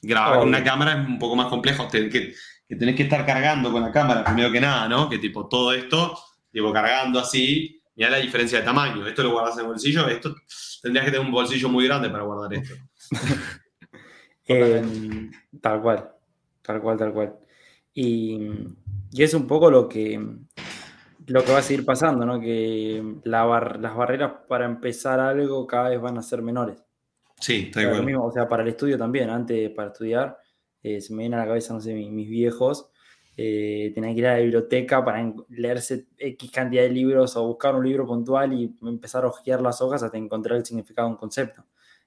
Grabar con
Obvio.
una cámara es un poco más complejo, que, que tenés que estar cargando con la cámara primero que nada, ¿no? Que tipo todo esto, tipo cargando así, mirá la diferencia de tamaño. Esto lo guardás en el bolsillo, esto tendrías que tener un bolsillo muy grande para guardar esto. (laughs)
Eh, tal cual, tal cual, tal cual. Y, y es un poco lo que, lo que va a seguir pasando, ¿no? Que la bar- las barreras para empezar algo cada vez van a ser menores.
Sí,
lo
cual.
mismo, o sea, para el estudio también, antes para estudiar, eh, se me viene a la cabeza, no sé, mi- mis, viejos, eh, tenían que ir a la biblioteca para leerse X cantidad de libros o buscar un libro puntual y empezar a hojear las hojas hasta encontrar el significado de un concepto.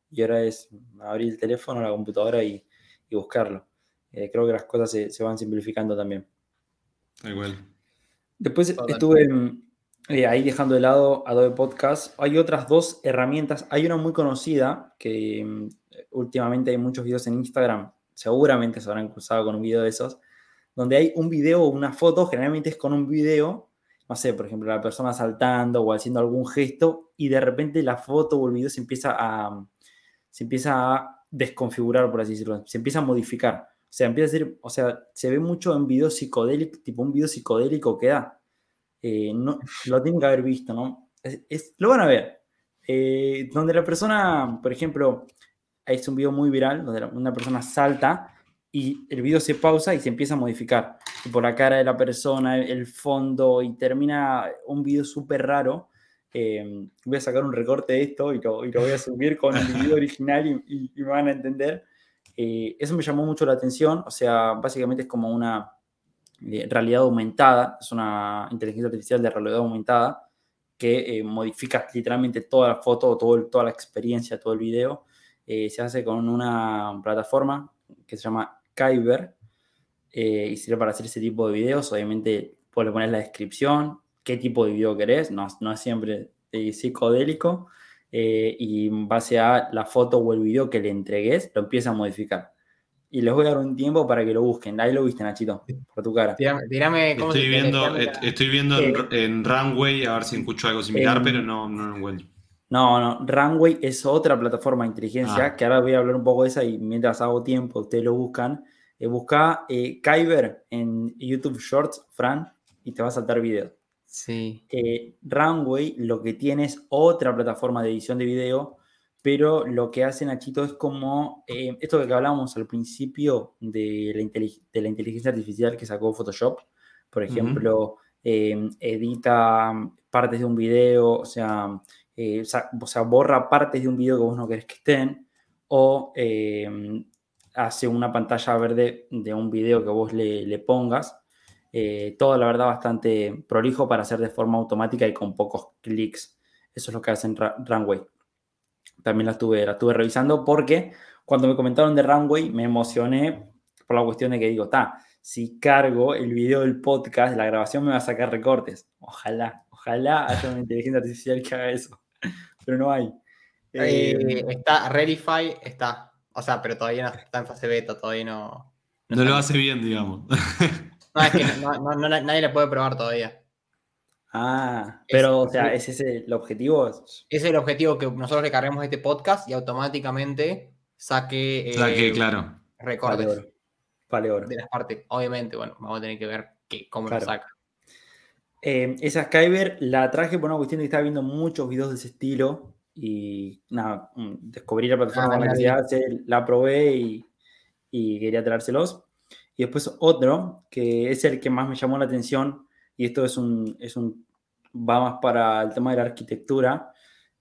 Y ahora es abrir el teléfono, la computadora y, y buscarlo. Eh, creo que las cosas se, se van simplificando también.
Cual.
Después
Total.
estuve mm, eh, ahí dejando de lado Adobe Podcast. Hay otras dos herramientas. Hay una muy conocida que mm, últimamente hay muchos videos en Instagram. Seguramente se habrán cruzado con un video de esos. Donde hay un video o una foto. Generalmente es con un video. No sé, por ejemplo, la persona saltando o haciendo algún gesto. Y de repente la foto o el video se empieza a, se empieza a desconfigurar, por así decirlo. Se empieza a modificar. Sea, empieza a ser, o sea, se ve mucho en videos psicodélicos, tipo un video psicodélico que da. Eh, no, lo tienen que haber visto, ¿no? Es- es- lo van a ver. Eh, donde la persona, por ejemplo, es un video muy viral, donde una persona salta y el video se pausa y se empieza a modificar. Por la cara de la persona, el, el fondo, y termina un video súper raro. Eh, voy a sacar un recorte de esto y lo, y lo voy a subir con el video (laughs) original y, y- y me van a entender. Eh, eso me llamó mucho la atención, o sea, básicamente es como una eh, realidad aumentada, es una inteligencia artificial de realidad aumentada que eh, modifica literalmente toda la foto, todo toda la experiencia, todo el video. Se hace con una plataforma que se llama Kyber y sirve para hacer ese tipo de videos. Obviamente le pones la descripción, qué tipo de video querés, no, no es siempre psicodélico, eh, y en base a la foto o el video que le entregues, lo empieza a modificar. Y les voy a dar un tiempo para que lo busquen. Ahí lo viste, Nachito, por tu cara.
Tirame, ¿cómo
estoy,
se-
viendo, estoy viendo en, en Runway a ver si escucho algo similar,
En-
pero no, no lo encuentro.
No, no, Runway es otra plataforma de inteligencia,
Ah.
que ahora voy a hablar un poco de esa y mientras hago tiempo, ustedes lo buscan. Eh, busca eh, Kyber en YouTube Shorts, Fran, y te va a saltar video.
Sí.
Eh, Runway lo que tiene es otra plataforma de edición de video, pero lo que hace Nachito es como eh, esto que hablábamos al principio de la, inteli- de la inteligencia artificial que sacó Photoshop. Por ejemplo, eh, edita partes de un video, o sea, eh, o sea, borra partes de un video que vos no querés que estén, o eh, hace una pantalla verde de un video que vos le, le pongas. Eh, todo, la verdad, bastante prolijo para hacer de forma automática y con pocos clics. Eso es lo que hacen Ra- Runway. También la estuve, la estuve revisando porque cuando me comentaron de Runway me emocioné por la cuestión de que digo, ta, si cargo el video del podcast, la grabación me va a sacar recortes. Ojalá, ojalá haya una inteligencia artificial que haga eso. (laughs) Pero no hay.
Eh,
Eh,
está Redify, está. O sea, pero todavía no está en fase beta, todavía no.
No lo
está-
hace bien, digamos. (laughs)
No, es que no, no- no- nadie la puede probar todavía.
ah, pero,
es-
o sea, ¿ese es el objetivo?
Ese es el objetivo que nosotros le carguemos este podcast y automáticamente saque eh,
claro.
Vale
recortes
oro. Vale oro.
de las partes. Obviamente, bueno, vamos a tener que ver que, cómo
Claro.
lo saca.
Eh, esa Skyber la traje por una cuestión de que estaba viendo muchos videos de ese estilo y nada, mm, descubrí la plataforma
Ah,
con la que
mira
se hace, la probé y, y quería traérselos. Y después otro, que es el que más me llamó la atención, y esto es un, es un va más para el tema de la arquitectura.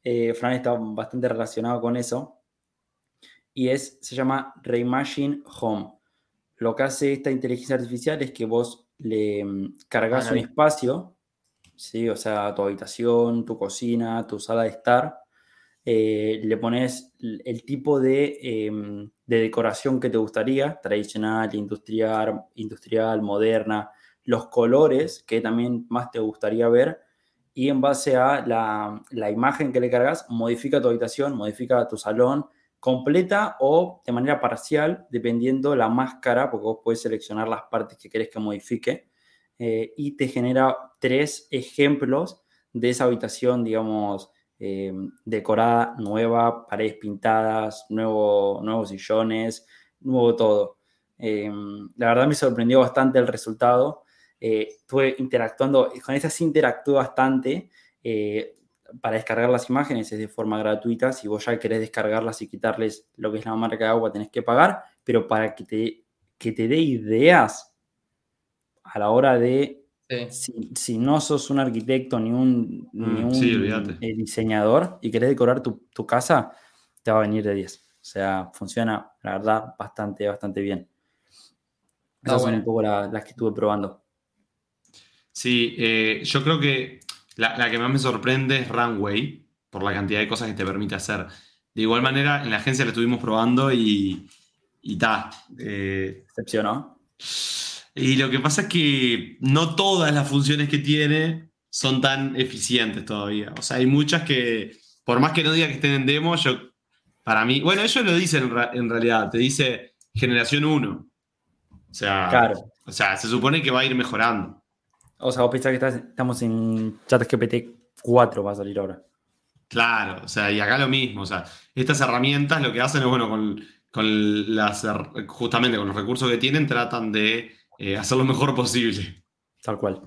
Eh, Fran está bastante relacionado con eso. Y es, se llama Reimagine Home. Lo que hace esta inteligencia artificial es que vos le mm, cargas
Ah,
un espacio, ¿sí? o sea, tu habitación, tu cocina, tu sala de estar, eh, le pones el tipo de, em, de decoración que te gustaría, tradicional, industrial, industrial, moderna, los colores que también más te gustaría ver, y en base a la, la imagen que le cargas, modifica tu habitación, modifica tu salón completa o de manera parcial, dependiendo la máscara, porque vos puedes seleccionar las partes que querés que modifique, eh, y te genera tres ejemplos de esa habitación, digamos, eh, decorada, nueva, paredes pintadas, nuevo, nuevos sillones, nuevo todo. Eh, la verdad me sorprendió bastante el resultado. Eh, estuve interactuando, con esas interactué bastante. para descargar las imágenes es de forma gratuita. Si vos ya querés descargarlas y quitarles lo que es la marca de agua, tenés que pagar. Pero para que te, que te dé ideas a la hora de
Sí.
si, si no sos un arquitecto ni un, ni
Mm,
un
sí,
eh, diseñador y querés decorar tu, tu casa, te va a venir de 10. O sea, funciona, la verdad, bastante, bastante bien. Esas son un poco la- las que estuve probando.
Sí, eh, yo creo que la, la que más me sorprende es Runway, por la cantidad de cosas que te permite hacer. De igual manera, en la agencia la estuvimos probando y, y ta. eh,
¿Decepcionó?
Y lo que pasa es que no todas las funciones que tiene son tan eficientes todavía. O sea, hay muchas que, por más que no diga que estén en demo, yo, para mí, bueno, ellos lo dicen en, realidad, te dice generación 1. O sea,
Claro.
o sea, se supone que va a ir mejorando.
O sea, vos pensás que estás- estamos en ChatGPT 4, va a salir ahora.
Claro, o sea, y acá lo mismo, o sea, estas herramientas lo que hacen es, bueno, con, con las, justamente con los recursos que tienen, tratan de eh, hacer lo mejor posible.
Tal cual.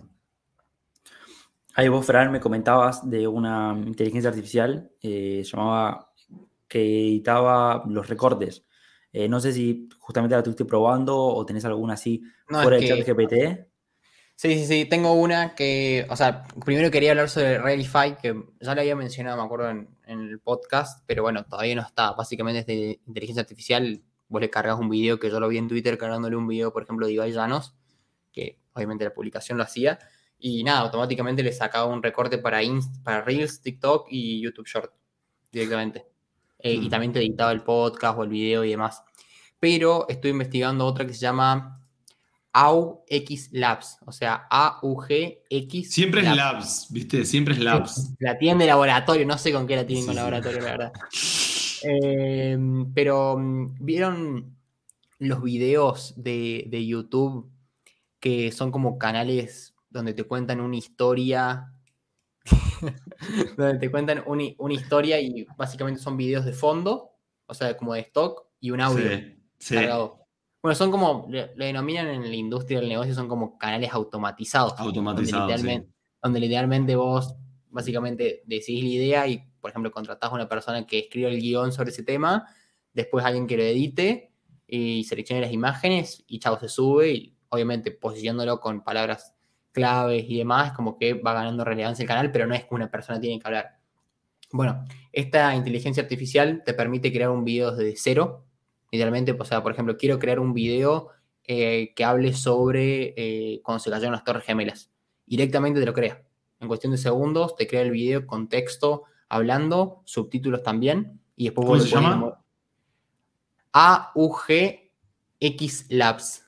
Ahí vos, Fran, me comentabas de una inteligencia artificial, eh, llamaba, que editaba los recortes. Eh, no sé si justamente la estuviste probando o tenés alguna así
No,
fuera
es
de
que-
ChatGPT.
Sí, sí, sí. Tengo una que, o sea, primero quería hablar sobre Realify, que ya le había mencionado, me acuerdo, en, en el podcast, pero bueno, todavía no está. Básicamente es de inteligencia artificial. Vos le cargas un video, que yo lo vi en Twitter cargándole un video, por ejemplo, de Ibai Llanos, que obviamente la publicación lo hacía, y nada, automáticamente le sacaba un recorte para, Inst- para Reels, TikTok y YouTube Short directamente. Eh, Y
Mm.
también te editaba el podcast o el video y demás. Pero estoy investigando otra que se llama AUX Labs, o sea, AUGX.
Siempre es Labs, ¿viste? Siempre es Labs.
La tienen de laboratorio, no sé con qué la tienen con laboratorio, la verdad. (laughs) Eh, pero, mm, ¿vieron los videos de, de YouTube que son como canales donde te cuentan una historia (laughs) donde te cuentan una, historia y básicamente son videos de fondo, o sea, como de stock y un audio cargado. Bueno, son como, lo denominan en la industria del negocio, son como canales automatizados.
Automatizados.
Donde literalmente, vos básicamente decís la idea y, por ejemplo, contratás a una persona que escriba el guion sobre ese tema, después alguien que lo edite y seleccione las imágenes y chavo se sube y obviamente posicionándolo con palabras claves y demás, como que va ganando relevancia el canal, pero no es que una persona tiene que hablar. Bueno, esta inteligencia artificial te permite crear un video desde cero, Idealmente, o sea, por ejemplo, quiero crear un video eh, que hable sobre eh, cuando se cayeron las torres gemelas. Directamente te lo crea. En cuestión de segundos te crea el video con texto, hablando, subtítulos también, y después
¿Cómo se llama?
AUGX Labs.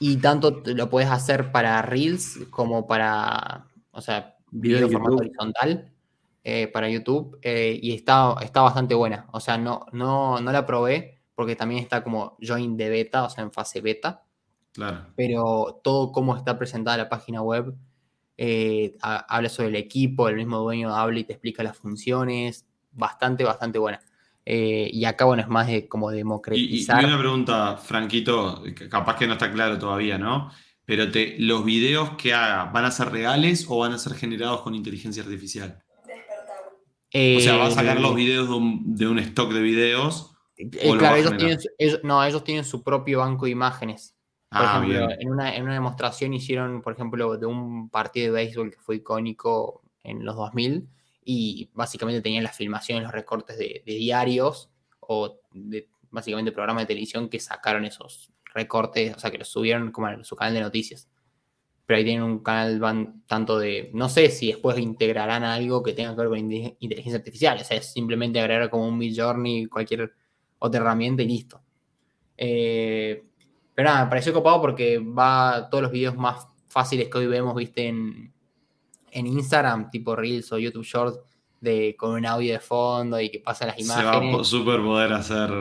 Y tanto lo puedes hacer para Reels como para, o sea, video, de formato horizontal. Eh, para YouTube eh, y está, está bastante buena. O sea, no, no, no la probé porque también está como join de beta, o sea, en fase beta.
Claro.
Pero todo cómo está presentada la página web, eh, habla sobre el equipo, el mismo dueño habla y te explica las funciones, bastante, bastante buena. y acá, bueno, es más de como democratizar.
Y, y, una pregunta, Franquito, capaz que no está claro todavía, ¿no? Pero te, ¿los videos que haga van a ser reales o van a ser generados con inteligencia artificial? o sea, va a sacar los eh, videos de un, stock de videos.
Eh, claro, ellos tienen, no, ellos tienen su propio banco de imágenes. Por ah, ejemplo, En, una, en una demostración hicieron, por ejemplo, de un partido de béisbol que fue icónico en los 2000 y básicamente tenían las filmaciones, los recortes de, diarios o de básicamente programas de televisión que sacaron esos recortes, o sea, que los subieron como a su canal de noticias pero ahí tienen un canal van tanto de, no sé si después integrarán algo que tenga que ver con inteligencia artificial, o sea, es simplemente agregar como un Midjourney, cualquier otra herramienta y listo. Eh, pero nada, me pareció copado porque va todos los videos más fáciles que hoy vemos, viste, en, en Instagram, tipo Reels o YouTube Shorts, de, con un audio de fondo y que pasan las imágenes.
Se va a super poder hacer.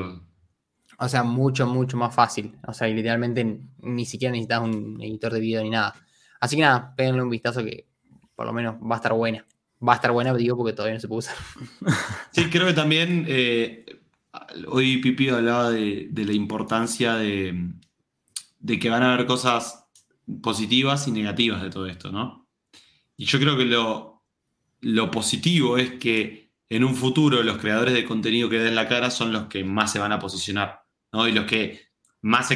O sea, mucho, mucho más fácil. O sea, literalmente ni siquiera necesitas un editor de video ni nada. Así que nada, péguenle un vistazo que por lo menos va a estar buena. Va a estar buena, digo, porque todavía no se puede usar. (laughs)
Sí, creo que también eh, hoy Pipi hablaba de, la importancia de, que van a haber cosas positivas y negativas de todo esto, ¿no? Y yo creo que lo, lo positivo es que en un futuro los creadores de contenido que den la cara son los que más se van a posicionar, ¿no? Y los que más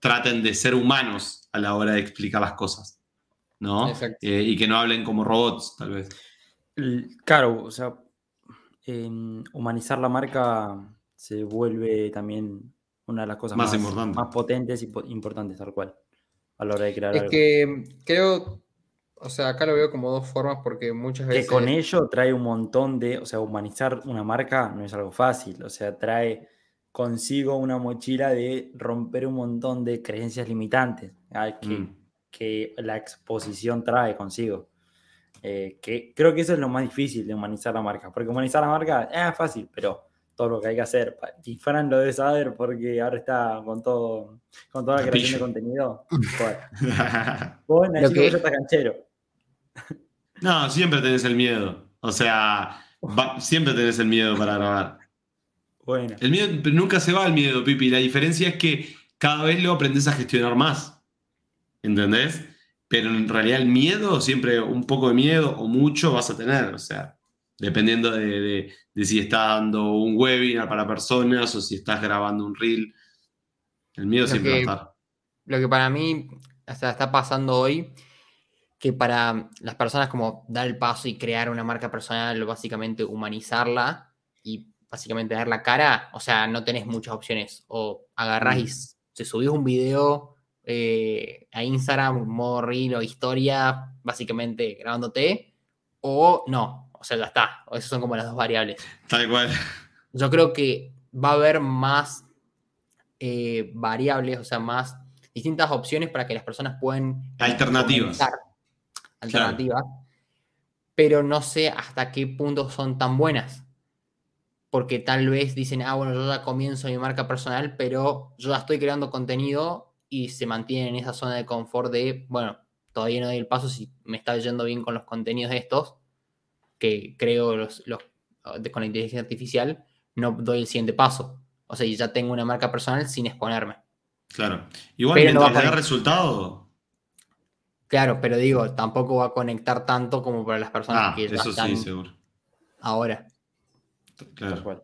traten de ser humanos a la hora de explicar las cosas. ¿no? Eh, y que no hablen como robots, tal vez.
Claro, o sea, humanizar la marca se vuelve también una de las cosas más, más, potentes y importantes, tal cual, a la hora de crear.
Es que creo, o sea, acá lo veo como dos formas porque muchas veces.
Que con ello trae un montón de, o sea, humanizar una marca no es algo fácil, o sea, trae consigo una mochila de romper un montón de creencias limitantes. que, mm que la exposición trae consigo. Eh, que creo que eso es lo más difícil de humanizar la marca, porque humanizar la marca es fácil, pero todo lo que hay que hacer, y Fran lo debe saber porque ahora está con todo, con toda la creación de contenido. Bueno, (laughs) que... ya está canchero.
No, siempre tenés el miedo. O sea, siempre tenés el miedo para grabar.
Bueno.
El miedo, pero nunca se va el miedo, Pipi. La diferencia es que cada vez lo aprendes a gestionar más. ¿entendés? Pero en realidad el miedo, siempre un poco de miedo o mucho vas a tener, o sea, dependiendo de, si estás dando un webinar para personas o si estás grabando un reel, el miedo siempre va a estar.
Lo que para mí está pasando hoy, que para las personas como dar el paso y crear una marca personal, básicamente humanizarla y básicamente dar la cara, o sea, no tenés muchas opciones. O agarrás y mm. se subís un video eh, a Instagram, modo reel o historia, básicamente grabándote, o no, o sea, ya está. Esas son como las dos variables.
Tal cual.
Yo creo que va a haber más eh, variables, o sea, más distintas opciones para que las personas puedan...
Alternativas.
Alternativas. Pero no sé hasta qué punto son tan buenas. Porque tal vez dicen, ah, bueno, yo ya comienzo mi marca personal, pero yo ya estoy creando contenido y se mantienen en esa zona de confort de, bueno, todavía no doy el paso si me está yendo bien con los contenidos de estos, que creo los, los, de- con la inteligencia artificial, no doy el siguiente paso. O sea, y ya tengo una marca personal sin exponerme.
Claro. Igual
Pero no
mientras
va a
le da resultado.
Claro, pero digo, tampoco va a conectar tanto como para las personas
Ah,
que ya
eso
están
sí, seguro.
ahora.
Claro.
cual.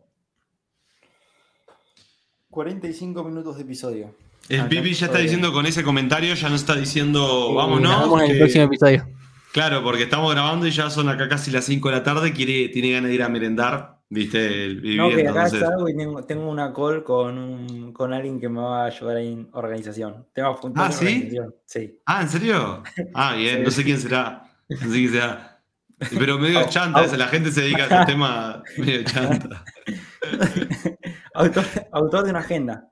45 minutos de episodio.
El Pipi ya está diciendo con ese comentario, ya nos está diciendo,
Sí,
vámonos.
Nos vemos en el
que-
próximo episodio.
Claro, porque estamos grabando y ya son acá casi las 5 de la tarde, quiere, tiene ganas de ir a merendar, viste, el Pipi,
No, que acá
entonces-
salgo y tengo, tengo una call con, un, con alguien que me va a ayudar en organización. Tengo
Ah, ¿sí?
organización. Sí.
Ah, ¿en serio? Ah, (laughs) bien,
Sí.
no sé quién será. No sé quién será. Pero medio
Au,
chanta, la gente se dedica a esos temas medio chanta. (laughs)
autor, autor de una agenda.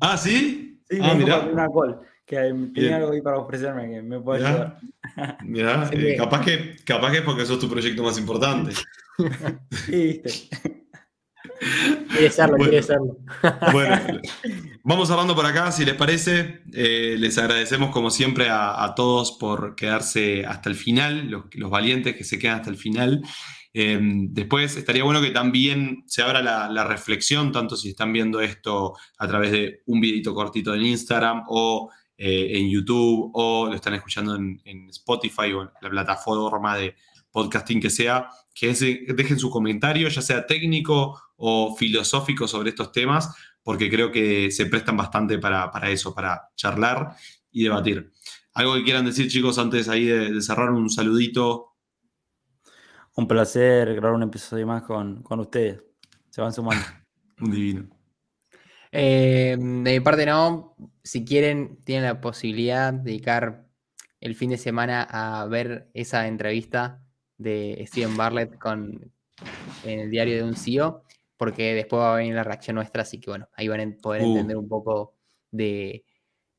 Ah, ¿sí?
Sí,
ah, mirá.
una call. Que
Bien.
algo ahí para ofrecerme que me puede ayudar.
Mirá, (laughs)
Sí,
eh, capaz, que, capaz que es porque sos tu proyecto más importante. (laughs)
Sí, viste. (laughs)
Quiere serlo,
Bueno.
quiere serlo.
Bueno, vamos hablando por acá, si les parece. Eh, les agradecemos como siempre a, a todos por quedarse hasta el final, los, los valientes que se quedan hasta el final. Eh, después estaría bueno que también se abra la, la reflexión, tanto si están viendo esto a través de un videito cortito en Instagram o eh, en YouTube o lo están escuchando en, en Spotify o en la plataforma de podcasting que sea, que dejen su comentario, ya sea técnico o filosófico sobre estos temas, porque creo que se prestan bastante para, para eso, para charlar y debatir. Algo que quieran decir, chicos, antes ahí de, de cerrar un saludito.
Un placer grabar un episodio más con, con ustedes. Se van sumando. (laughs)
Un divino.
Eh, de mi parte no, si quieren, tienen la posibilidad de dedicar el fin de semana a ver esa entrevista de Steven Bartlett con, en el diario de un CEO, porque después va a venir la reacción nuestra, así que bueno, ahí van a poder
Uh.
entender un poco de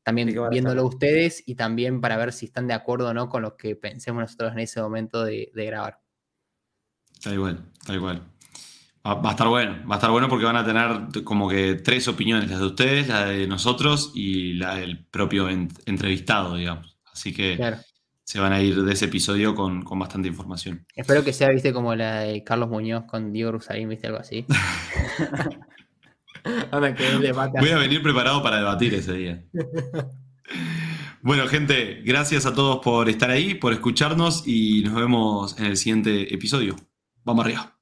también
¿De qué va a
viéndolo ustedes y también para ver si están de acuerdo o no con lo que pensemos nosotros en ese momento de, de grabar.
Tal cual, tal cual. Va, va a estar bueno, va a estar bueno porque van a tener como que tres opiniones, las de ustedes, la de nosotros y la del propio en- entrevistado, digamos. Así que
Claro.
se van a ir de ese episodio con, con bastante información.
Espero que sea, viste, como la de Carlos Muñoz con Diego Rusarín, viste, algo así. (laughs) Anda, que
Voy a venir preparado para debatir ese día. (laughs) Bueno, gente, gracias a todos por estar ahí, por escucharnos y nos vemos en el siguiente episodio. Vamos arriba.